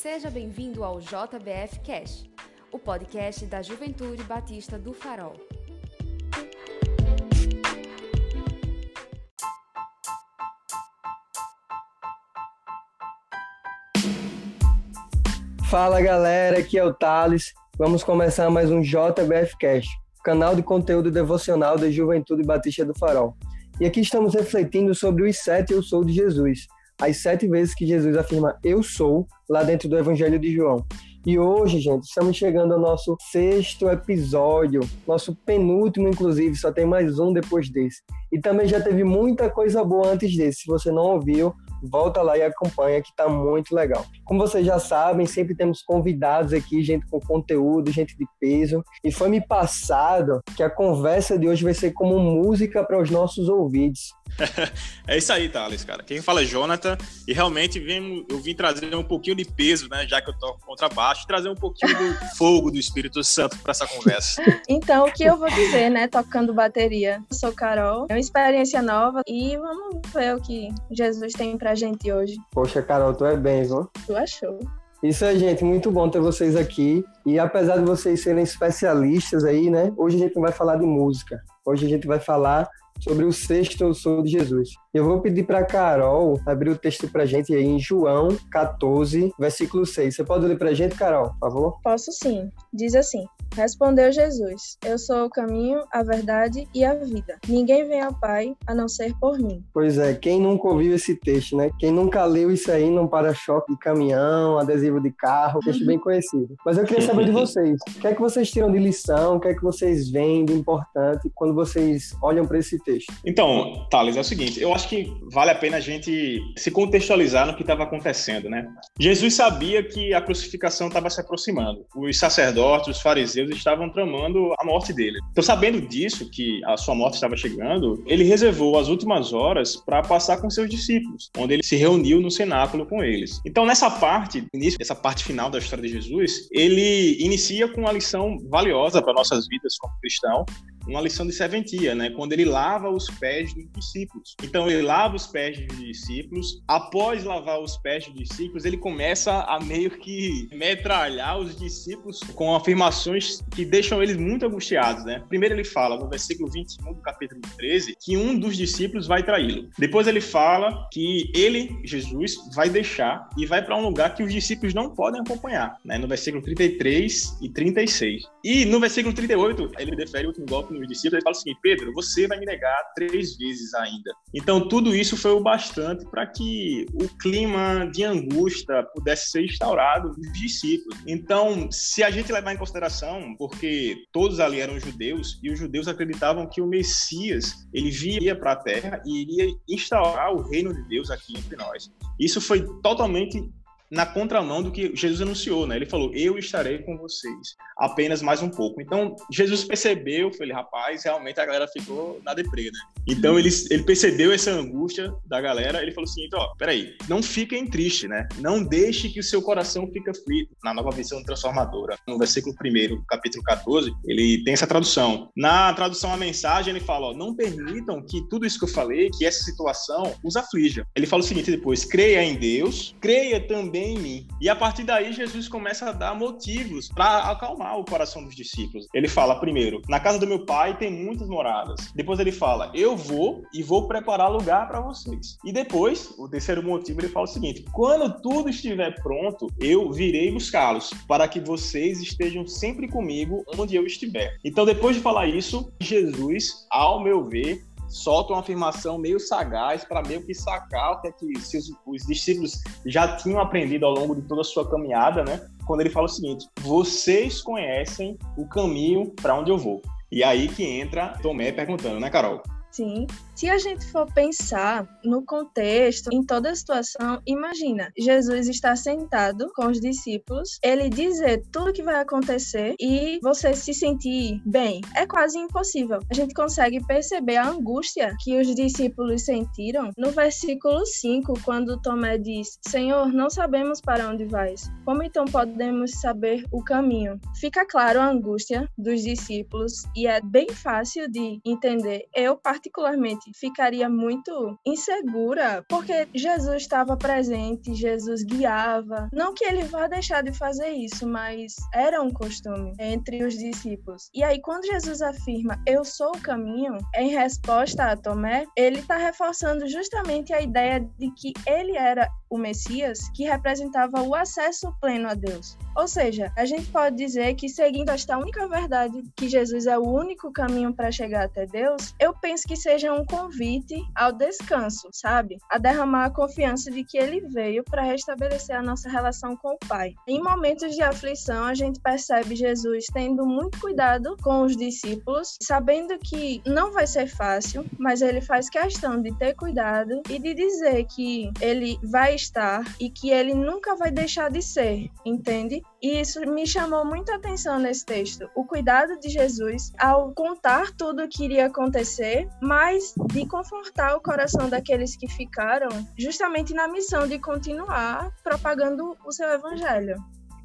Seja bem-vindo ao JBF Cash, o podcast da Juventude Batista do Farol. Fala galera, aqui é o Thales. Vamos começar mais um JBF Cash, canal de conteúdo devocional da Juventude Batista do Farol. E aqui estamos refletindo sobre os sete Eu Sou de Jesus, as sete vezes que Jesus afirma Eu Sou lá dentro do Evangelho de João. E hoje, gente, estamos chegando ao nosso sexto episódio, nosso penúltimo, inclusive, só tem mais um depois desse. E também já teve muita coisa boa antes desse. Se você não ouviu, volta lá e acompanha que tá muito legal. Como vocês já sabem, sempre temos convidados aqui, gente com conteúdo, gente de peso. E foi me passado que a conversa de hoje vai ser como música para os nossos ouvidos. é isso aí, Thales, cara. Quem fala é Jonathan, e realmente vim, eu vim trazer um pouquinho de peso, né? Já que eu toco contrabaixo, trazer um pouquinho do fogo do Espírito Santo para essa conversa. Então, o que eu vou dizer, né? Tocando bateria. Eu sou Carol, é uma experiência nova e vamos ver o que Jesus tem pra gente hoje. Poxa, Carol, tu é bem, viu? Tu achou? Isso aí, gente, muito bom ter vocês aqui. E apesar de vocês serem especialistas aí, né? Hoje a gente não vai falar de música. Hoje a gente vai falar sobre o sexto eu sou de Jesus. Eu vou pedir para Carol abrir o texto para gente aí em João 14, versículo 6. Você pode ler para gente, Carol, por favor? Posso sim. Diz assim: Respondeu Jesus: Eu sou o caminho, a verdade e a vida. Ninguém vem ao Pai a não ser por mim. Pois é, quem nunca ouviu esse texto, né? Quem nunca leu isso aí num para-choque de caminhão, adesivo de carro, texto bem conhecido. Mas eu queria saber de vocês: o que é que vocês tiram de lição, o que é que vocês veem de importante quando vocês olham para esse texto? Então, Thales, é o seguinte: eu acho que vale a pena a gente se contextualizar no que estava acontecendo, né? Jesus sabia que a crucificação estava se aproximando. Os sacerdotes, os fariseus, estavam tramando a morte dele. Então, sabendo disso, que a sua morte estava chegando, ele reservou as últimas horas para passar com seus discípulos, onde ele se reuniu no cenáculo com eles. Então, nessa parte, início parte final da história de Jesus, ele inicia com uma lição valiosa para nossas vidas como cristão, uma lição de serventia, né? Quando ele lava os pés dos discípulos. Então ele lava os pés dos discípulos. Após lavar os pés dos discípulos, ele começa a meio que metralhar os discípulos com afirmações que deixam eles muito angustiados, né? Primeiro ele fala no versículo 21 do capítulo 13 que um dos discípulos vai traí-lo. Depois ele fala que ele, Jesus, vai deixar e vai para um lugar que os discípulos não podem acompanhar, né? No versículo 33 e 36. E no versículo 38, ele defere o último golpe nos discípulos, ele fala seguinte: Pedro, você vai me negar três vezes ainda. Então, tudo isso foi o bastante para que o clima de angústia pudesse ser instaurado nos discípulos. Então, se a gente levar em consideração, porque todos ali eram judeus e os judeus acreditavam que o Messias ele viria para a Terra e iria instaurar o reino de Deus aqui entre nós. Isso foi totalmente na contramão do que Jesus anunciou, né? Ele falou: Eu estarei com vocês apenas mais um pouco. Então, Jesus percebeu, falei, rapaz, realmente a galera ficou na deprê, né? Então, ele, ele percebeu essa angústia da galera, ele falou assim: ó, peraí, não fiquem tristes, né? Não deixe que o seu coração fique aflito. Na nova visão transformadora, no versículo 1, capítulo 14, ele tem essa tradução. Na tradução a mensagem, ele fala: ó, não permitam que tudo isso que eu falei, que essa situação os aflija. Ele fala o seguinte depois: creia em Deus, creia também em mim. E a partir daí, Jesus começa a dar motivos para acalmar o coração dos discípulos. Ele fala, primeiro, na casa do meu pai tem muitas moradas. Depois ele fala, eu vou e vou preparar lugar para vocês. E depois, o terceiro motivo, ele fala o seguinte: quando tudo estiver pronto, eu virei buscá-los, para que vocês estejam sempre comigo onde eu estiver. Então, depois de falar isso, Jesus, ao meu ver, solta uma afirmação meio sagaz para meio que sacar o que é que se os, os, discípulos já tinham aprendido ao longo de toda a sua caminhada, né? Quando ele fala o seguinte: vocês conhecem o caminho para onde eu vou. E aí que entra Tomé perguntando, né, Carol? Se a gente for pensar no contexto, em toda a situação, imagina, Jesus está sentado com os discípulos, ele dizer tudo que vai acontecer e você se sentir bem. É quase impossível. A gente consegue perceber a angústia que os discípulos sentiram no versículo 5, quando Tomé diz: Senhor, não sabemos para onde vais. Como então podemos saber o caminho? Fica claro a angústia dos discípulos e é bem fácil de entender. Eu, particularmente, particularmente, ficaria muito insegura, porque Jesus estava presente, Jesus guiava. Não que ele vá deixar de fazer isso, mas era um costume entre os discípulos. E aí, quando Jesus afirma, Eu sou o caminho, em resposta a Tomé, ele está reforçando justamente a ideia de que ele era o Messias, que representava o acesso pleno a Deus. Ou seja, a gente pode dizer que seguindo esta única verdade, que Jesus é o único caminho para chegar até Deus, eu penso que seja um convite ao descanso, sabe? A derramar a confiança de que ele veio para restabelecer a nossa relação com o Pai. Em momentos de aflição, a gente percebe Jesus tendo muito cuidado com os discípulos, sabendo que não vai ser fácil, mas ele faz questão de ter cuidado e de dizer que ele vai estar e que ele nunca vai deixar de ser, entende? E isso me chamou muita atenção nesse texto. O cuidado de Jesus ao contar tudo o que iria acontecer, mas de confortar o coração daqueles que ficaram, justamente na missão de continuar propagando o seu evangelho.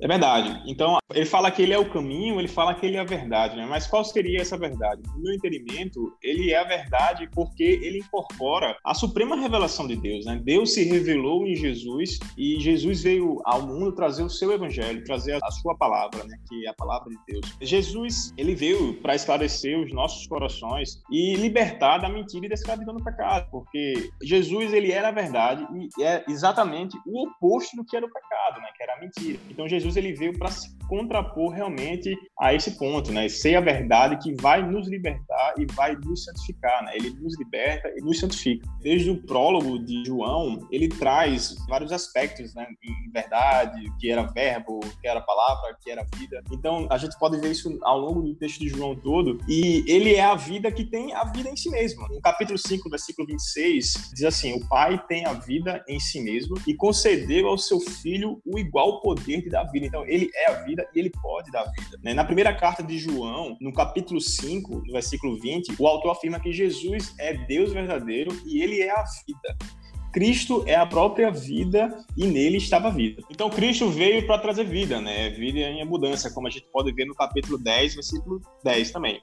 É verdade. Então, ele fala que ele é o caminho, ele fala que ele é a verdade, né? Mas qual seria essa verdade? No meu entendimento, ele é a verdade porque ele incorpora a suprema revelação de Deus, né? Deus se revelou em Jesus e Jesus veio ao mundo trazer o seu evangelho, trazer a sua palavra, né? Que é a palavra de Deus. Jesus, ele veio para esclarecer os nossos corações e libertar da mentira e da escravidão do pecado, porque Jesus, ele era a verdade e é exatamente o oposto do que era o pecado, né? Que era a mentira. Então, Jesus Jesus ele veio para contrapor realmente a esse ponto, né? Ser a verdade que vai nos libertar e vai nos santificar, né? Ele nos liberta e nos santifica. Desde o prólogo de João, ele traz vários aspectos, né? Em verdade, que era verbo, que era palavra, que era vida. Então, a gente pode ver isso ao longo do texto de João todo. E ele é a vida que tem a vida em si mesmo. No capítulo 5, versículo 26, diz assim: O Pai tem a vida em si mesmo e concedeu ao seu filho o igual poder de dar vida. Então, ele é a vida e ele pode dar vida. Né? Na primeira carta de João, no capítulo 5, no versículo 20, o autor afirma que Jesus é Deus verdadeiro e ele é a vida. Cristo é a própria vida e nele estava a vida. Então Cristo veio para trazer vida, né? Vida em abundância, como a gente pode ver no capítulo 10, versículo 10 também.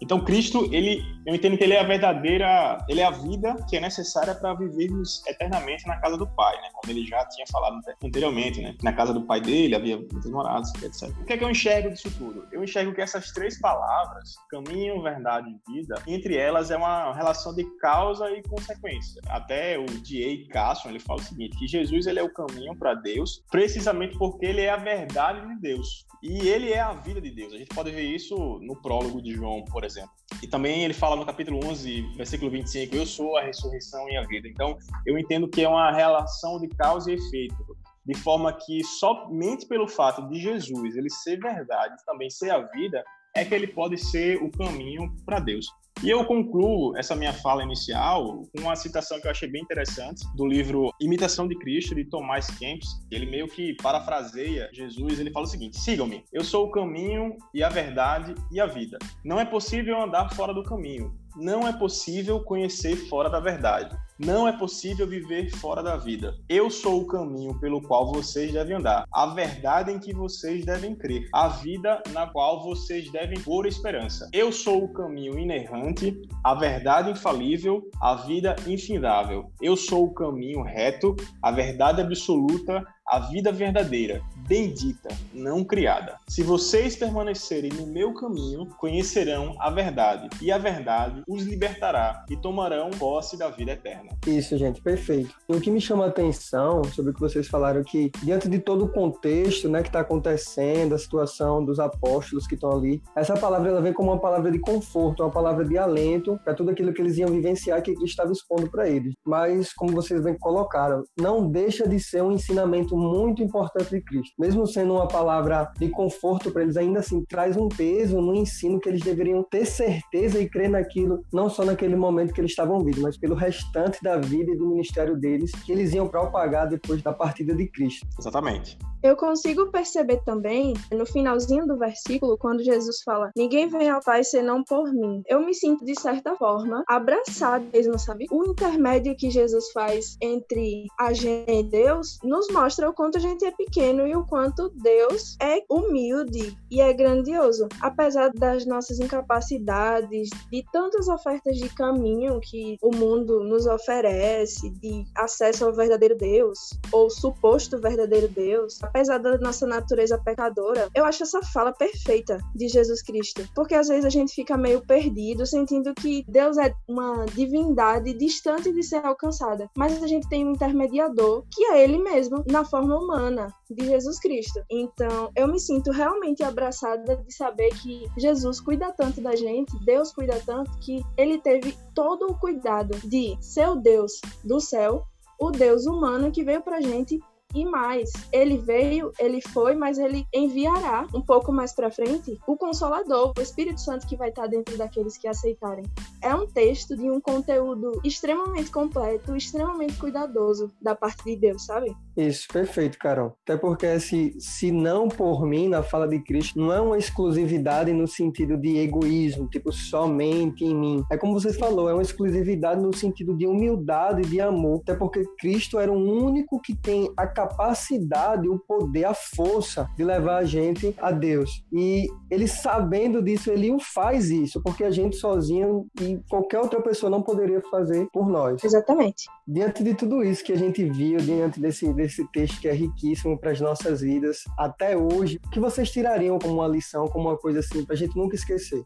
Então Cristo, ele, eu entendo que ele é a verdadeira, ele é a vida que é necessária para vivermos eternamente na casa do Pai, né? Como ele já tinha falado anteriormente, né? Na casa do Pai dele havia muitas moradas, etc. O que é que eu enxergo disso tudo? Eu enxergo que essas três palavras, caminho, verdade e vida, entre elas é uma relação de causa e consequência. Até o D.A. Carson, ele fala o seguinte, que Jesus ele é o caminho para Deus, precisamente porque ele é a verdade de Deus. E ele é a vida de Deus. A gente pode ver isso no prólogo de João, por exemplo. E também ele fala no capítulo 11, versículo 25, eu sou a ressurreição e a vida. Então, eu entendo que é uma relação de causa e efeito, de forma que somente pelo fato de Jesus, ele ser verdade, também ser a vida, é que ele pode ser o caminho para Deus. E eu concluo essa minha fala inicial com uma citação que eu achei bem interessante do livro Imitação de Cristo, de Tomás Kempis. Ele meio que parafraseia Jesus, ele fala o seguinte: Sigam-me, eu sou o caminho e a verdade e a vida. Não é possível andar fora do caminho. Não é possível conhecer fora da verdade. Não é possível viver fora da vida. Eu sou o caminho pelo qual vocês devem andar, a verdade em que vocês devem crer, a vida na qual vocês devem pôr esperança. Eu sou o caminho inerrante, a verdade infalível, a vida infindável. Eu sou o caminho reto, a verdade absoluta, a vida verdadeira, bendita, não criada. Se vocês permanecerem no meu caminho, conhecerão a verdade, e a verdade os libertará e tomarão posse da vida eterna. Isso, gente, perfeito. E o que me chama a atenção sobre o que vocês falaram que diante de todo o contexto, né, que está acontecendo, a situação dos apóstolos que estão ali, essa palavra ela vem como uma palavra de conforto, uma palavra de alento para tudo aquilo que eles iam vivenciar que Cristo estava expondo para eles. Mas como vocês bem colocaram, não deixa de ser um ensinamento muito importante de Cristo. Mesmo sendo uma palavra de conforto para eles, ainda assim traz um peso no ensino que eles deveriam ter certeza e crer naquilo, não só naquele momento que eles estavam vivendo, mas pelo restante da vida e do ministério deles, que eles iam propagar depois da partida de Cristo. Exatamente. Eu consigo perceber também, no finalzinho do versículo, quando Jesus fala: Ninguém vem ao Pai senão por mim. Eu me sinto, de certa forma, abraçado mesmo, sabe? O intermédio que Jesus faz entre a gente e Deus nos mostra o quanto a gente é pequeno e o quanto Deus é humilde e é grandioso. Apesar das nossas incapacidades, de tantas ofertas de caminho que o mundo nos oferece, de acesso ao verdadeiro Deus, ou suposto verdadeiro Deus, apesar da nossa natureza pecadora, eu acho essa fala perfeita de Jesus Cristo. Porque às vezes a gente fica meio perdido, sentindo que Deus é uma divindade distante de ser alcançada. Mas a gente tem um intermediador, que é Ele mesmo, na forma humana de Jesus Cristo. Então, eu me sinto realmente abraçada de saber que Jesus cuida tanto da gente, Deus cuida tanto, que Ele teve todo o cuidado de ser o Deus do céu o Deus humano que veio pra gente e mais, ele veio, ele foi, mas ele enviará um pouco mais para frente o Consolador, o Espírito Santo que vai estar dentro daqueles que aceitarem. É um texto de um conteúdo extremamente completo, extremamente cuidadoso da parte de Deus, sabe? Isso, perfeito, Carol. Até porque se, se não por mim, na fala de Cristo, não é uma exclusividade no sentido de egoísmo, tipo, somente em mim. É como você falou, é uma exclusividade no sentido de humildade, de amor. Até porque Cristo era o único que tem a capacidade, o poder, a força de levar a gente a Deus. E ele sabendo disso, ele o faz isso, porque a gente sozinho e qualquer outra pessoa não poderia fazer por nós. Exatamente. Diante de tudo isso que a gente viu, diante desse, desse texto que é riquíssimo para as nossas vidas, até hoje, o que vocês tirariam como uma lição, como uma coisa assim, para a gente nunca esquecer?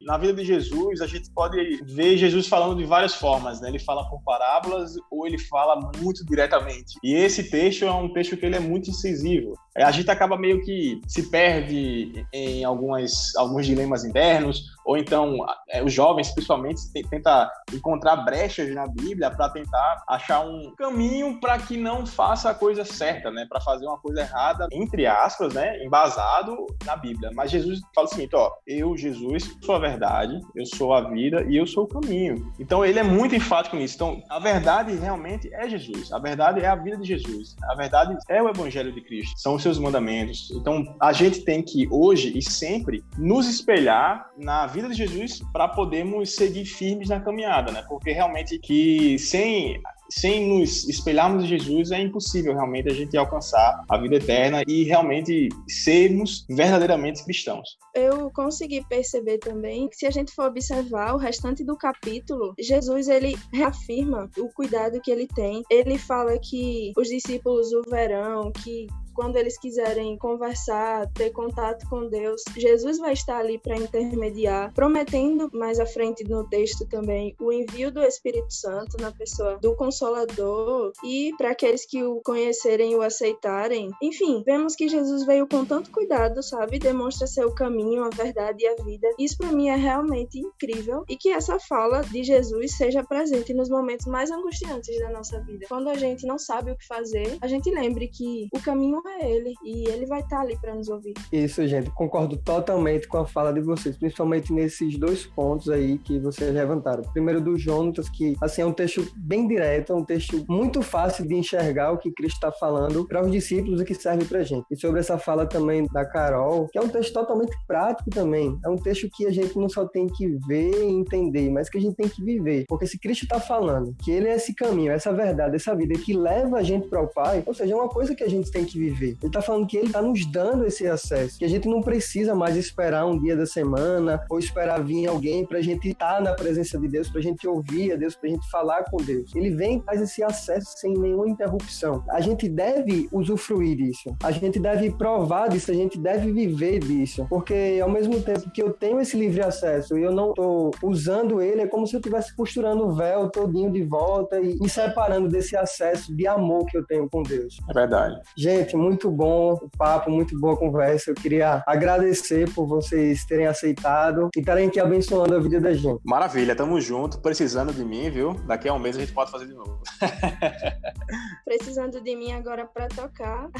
Na vida de Jesus, a gente pode ver Jesus falando de várias formas, né? Ele fala por parábolas ou ele fala muito diretamente. E esse texto é um texto que ele é muito incisivo. É, a gente acaba meio que se perde em algumas, alguns dilemas internos, ou então é, os jovens, principalmente, tentam encontrar brechas na Bíblia para tentar achar um caminho para que não faça a coisa certa, né? Para fazer uma coisa errada, entre aspas, né? Embasado na Bíblia. Mas Jesus fala o seguinte: ó, eu, Jesus, sou a verdade, eu sou a vida e eu sou o caminho. Então ele é muito enfático nisso. Então a verdade realmente é Jesus. A verdade é a vida de Jesus. A verdade é o Evangelho de Cristo. São os seus mandamentos. Então a gente tem que hoje e sempre nos espelhar na vida de Jesus para podermos seguir firmes na caminhada, né? Porque realmente que sem sem nos espelharmos em Jesus, é impossível realmente a gente alcançar a vida eterna e realmente sermos verdadeiramente cristãos. Eu consegui perceber também que se a gente for observar o restante do capítulo, Jesus ele reafirma o cuidado que ele tem. Ele fala que os discípulos o verão, que quando eles quiserem conversar, ter contato com Deus, Jesus vai estar ali para intermediar, prometendo mais à frente no texto também o envio do Espírito Santo na pessoa do Consolador e para aqueles que o conhecerem e o aceitarem. Enfim, vemos que Jesus veio com tanto cuidado, sabe? Demonstra ser o caminho, a verdade e a vida. Isso para mim é realmente incrível e que essa fala de Jesus seja presente nos momentos mais angustiantes da nossa vida. Quando a gente não sabe o que fazer, a gente lembre que o caminho é ele e ele vai estar tá ali para nos ouvir. Isso, gente, concordo totalmente com a fala de vocês, principalmente nesses dois pontos aí que vocês levantaram. Primeiro do Jonatas, que assim é um texto bem direto, é um texto muito fácil de enxergar o que Cristo está falando para os discípulos e que serve para gente. E sobre essa fala também da Carol, que é um texto totalmente prático também, é um texto que a gente não só tem que ver e entender, mas que a gente tem que viver. Porque se Cristo está falando que ele é esse caminho, essa verdade, essa vida que leva a gente para o Pai, ou seja, é uma coisa que a gente tem que viver viver. Ele está falando que ele está nos dando esse acesso, que a gente não precisa mais esperar um dia da semana ou esperar vir alguém para a gente estar tá na presença de Deus, para a gente ouvir a Deus, para a gente falar com Deus. Ele vem e faz esse acesso sem nenhuma interrupção. A gente deve usufruir disso, a gente deve provar disso, a gente deve viver disso, porque ao mesmo tempo que eu tenho esse livre acesso e eu não estou usando ele, é como se eu estivesse costurando o véu todinho de volta e me separando desse acesso de amor que eu tenho com Deus. É verdade. Gente, muito bom o papo, muito boa a conversa. Eu queria agradecer por vocês terem aceitado e estarem aqui abençoando a vida da gente. Maravilha, tamo junto. Precisando de mim, viu? Daqui a um mês a gente pode fazer de novo. Precisando de mim agora para tocar.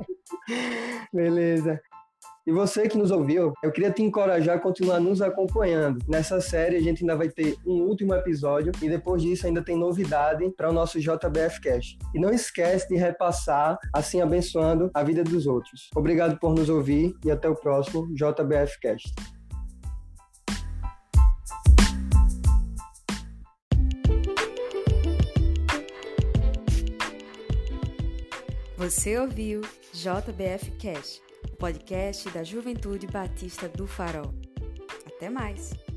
Beleza. E você que nos ouviu, eu queria te encorajar a continuar nos acompanhando. Nessa série a gente ainda vai ter um último episódio e depois disso ainda tem novidade para o nosso JBF Cash. E não esquece de repassar, assim abençoando a vida dos outros. Obrigado por nos ouvir e até o próximo JBF Cast. Você ouviu JBF Cash, podcast da Juventude Batista do Farol. Até mais!